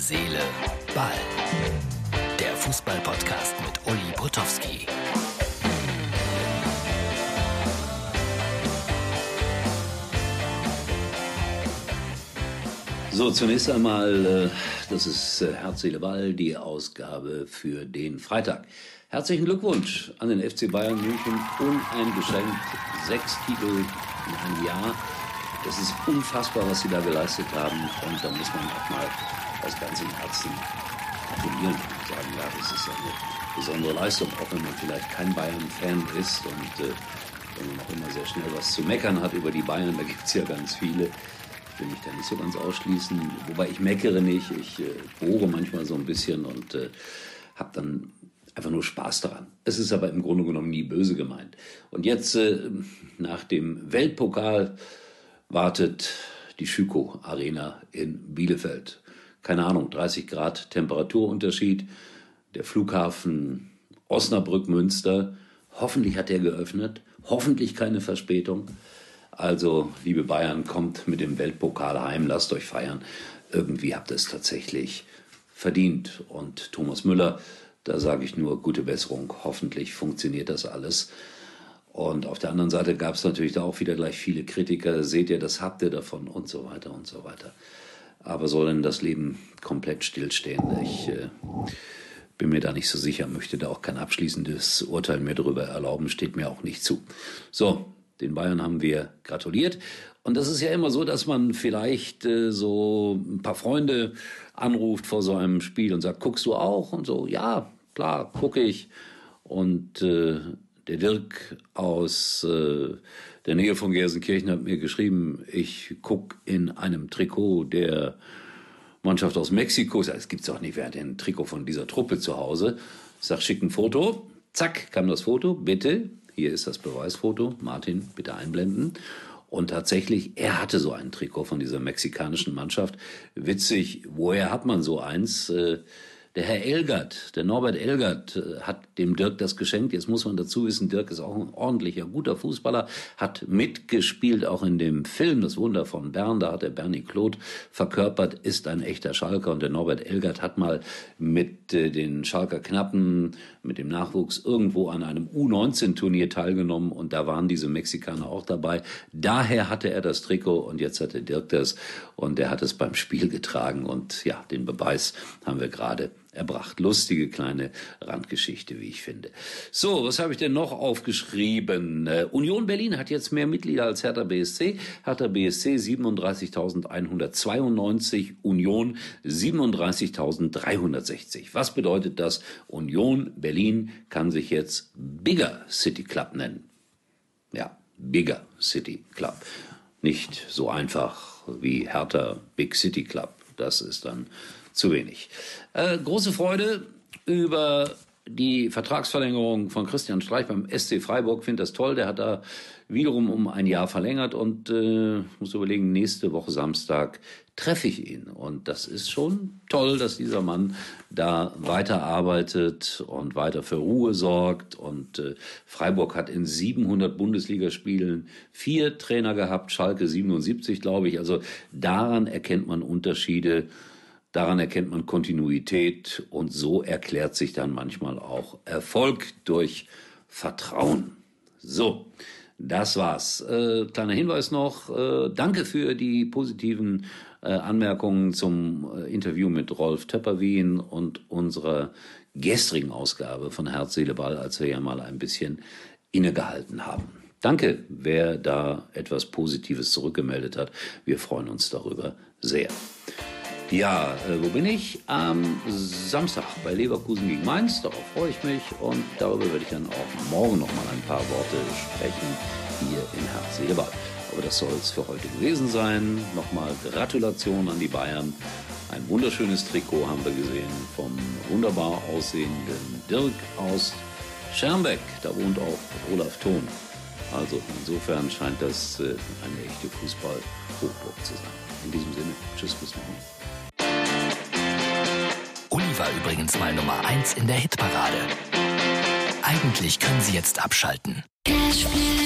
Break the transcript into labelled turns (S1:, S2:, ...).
S1: Seele, Ball. Der Fußball-Podcast mit Uli Potowski.
S2: So, zunächst einmal, äh, das ist äh, Herz, Seele, Ball, die Ausgabe für den Freitag. Herzlichen Glückwunsch an den FC Bayern München. Uneingeschränkt sechs Titel in einem Jahr. Das ist unfassbar, was sie da geleistet haben. Und da muss man auch mal aus ganzem Herzen gratulieren und sagen, ja, das ist eine besondere Leistung, auch wenn man vielleicht kein Bayern-Fan ist und äh, wenn man auch immer sehr schnell was zu meckern hat über die Bayern, da gibt es ja ganz viele. Ich will mich da nicht so ganz ausschließen, wobei ich meckere nicht, ich äh, bohre manchmal so ein bisschen und äh, habe dann einfach nur Spaß daran. Es ist aber im Grunde genommen nie böse gemeint. Und jetzt äh, nach dem Weltpokal wartet die Schüko Arena in Bielefeld. Keine Ahnung, 30 Grad Temperaturunterschied. Der Flughafen Osnabrück Münster. Hoffentlich hat er geöffnet. Hoffentlich keine Verspätung. Also, liebe Bayern, kommt mit dem Weltpokal heim, lasst euch feiern. Irgendwie habt ihr es tatsächlich verdient. Und Thomas Müller, da sage ich nur gute Besserung. Hoffentlich funktioniert das alles. Und auf der anderen Seite gab es natürlich da auch wieder gleich viele Kritiker, seht ihr, das habt ihr davon und so weiter und so weiter. Aber soll denn das Leben komplett stillstehen? Ich äh, bin mir da nicht so sicher, möchte da auch kein abschließendes Urteil mehr darüber erlauben, steht mir auch nicht zu. So, den Bayern haben wir gratuliert. Und das ist ja immer so, dass man vielleicht äh, so ein paar Freunde anruft vor so einem Spiel und sagt, guckst du auch? Und so, ja, klar, gucke ich. Und äh, der Dirk aus äh, der Nähe von Gelsenkirchen hat mir geschrieben, ich guck in einem Trikot der Mannschaft aus Mexiko. Es gibt's auch nicht, wer hat denn ein Trikot von dieser Truppe zu Hause? Ich sag, schick ein Foto. Zack, kam das Foto. Bitte, hier ist das Beweisfoto. Martin, bitte einblenden. Und tatsächlich, er hatte so ein Trikot von dieser mexikanischen Mannschaft. Witzig, woher hat man so eins? Äh, der Herr Elgert, der Norbert Elgert, äh, hat dem Dirk das geschenkt. Jetzt muss man dazu wissen, Dirk ist auch ein ordentlicher, guter Fußballer, hat mitgespielt auch in dem Film Das Wunder von Bern. Da hat er Bernie Claude verkörpert, ist ein echter Schalker. Und der Norbert Elgert hat mal mit äh, den Schalker Knappen, mit dem Nachwuchs irgendwo an einem U19-Turnier teilgenommen. Und da waren diese Mexikaner auch dabei. Daher hatte er das Trikot und jetzt hatte Dirk das. Und er hat es beim Spiel getragen. Und ja, den Beweis haben wir gerade erbracht. Lustige kleine Randgeschichte, wie ich finde. So, was habe ich denn noch aufgeschrieben? Uh, Union Berlin hat jetzt mehr Mitglieder als Hertha BSC. Hertha BSC 37.192, Union 37.360. Was bedeutet das? Union Berlin kann sich jetzt Bigger City Club nennen. Ja, Bigger City Club. Nicht so einfach wie Hertha Big City Club. Das ist dann zu wenig. Äh, große Freude über die Vertragsverlängerung von Christian Streich beim SC Freiburg. Finde das toll. Der hat da wiederum um ein Jahr verlängert und äh, muss überlegen, nächste Woche Samstag treffe ich ihn. Und das ist schon toll, dass dieser Mann da weiterarbeitet und weiter für Ruhe sorgt. Und äh, Freiburg hat in 700 Bundesligaspielen vier Trainer gehabt, Schalke 77, glaube ich. Also daran erkennt man Unterschiede Daran erkennt man Kontinuität und so erklärt sich dann manchmal auch Erfolg durch Vertrauen. So, das war's. Äh, kleiner Hinweis noch. Äh, danke für die positiven äh, Anmerkungen zum äh, Interview mit Rolf Töpperwien und unserer gestrigen Ausgabe von Herz, Seele, Ball, als wir ja mal ein bisschen innegehalten haben. Danke, wer da etwas Positives zurückgemeldet hat. Wir freuen uns darüber sehr. Ja, äh, wo bin ich? Am Samstag bei Leverkusen gegen Mainz. Darauf freue ich mich und darüber werde ich dann auch morgen noch mal ein paar Worte sprechen hier in Herz, Aber das soll es für heute gewesen sein. Nochmal Gratulation an die Bayern. Ein wunderschönes Trikot haben wir gesehen vom wunderbar aussehenden Dirk aus Schermbeck. Da wohnt auch Olaf Thon. Also insofern scheint das äh, eine echte Fußball-Hochburg zu sein. In diesem Sinne, tschüss, bis morgen
S1: war übrigens mal Nummer 1 in der Hitparade. Eigentlich können Sie jetzt abschalten. Cashville.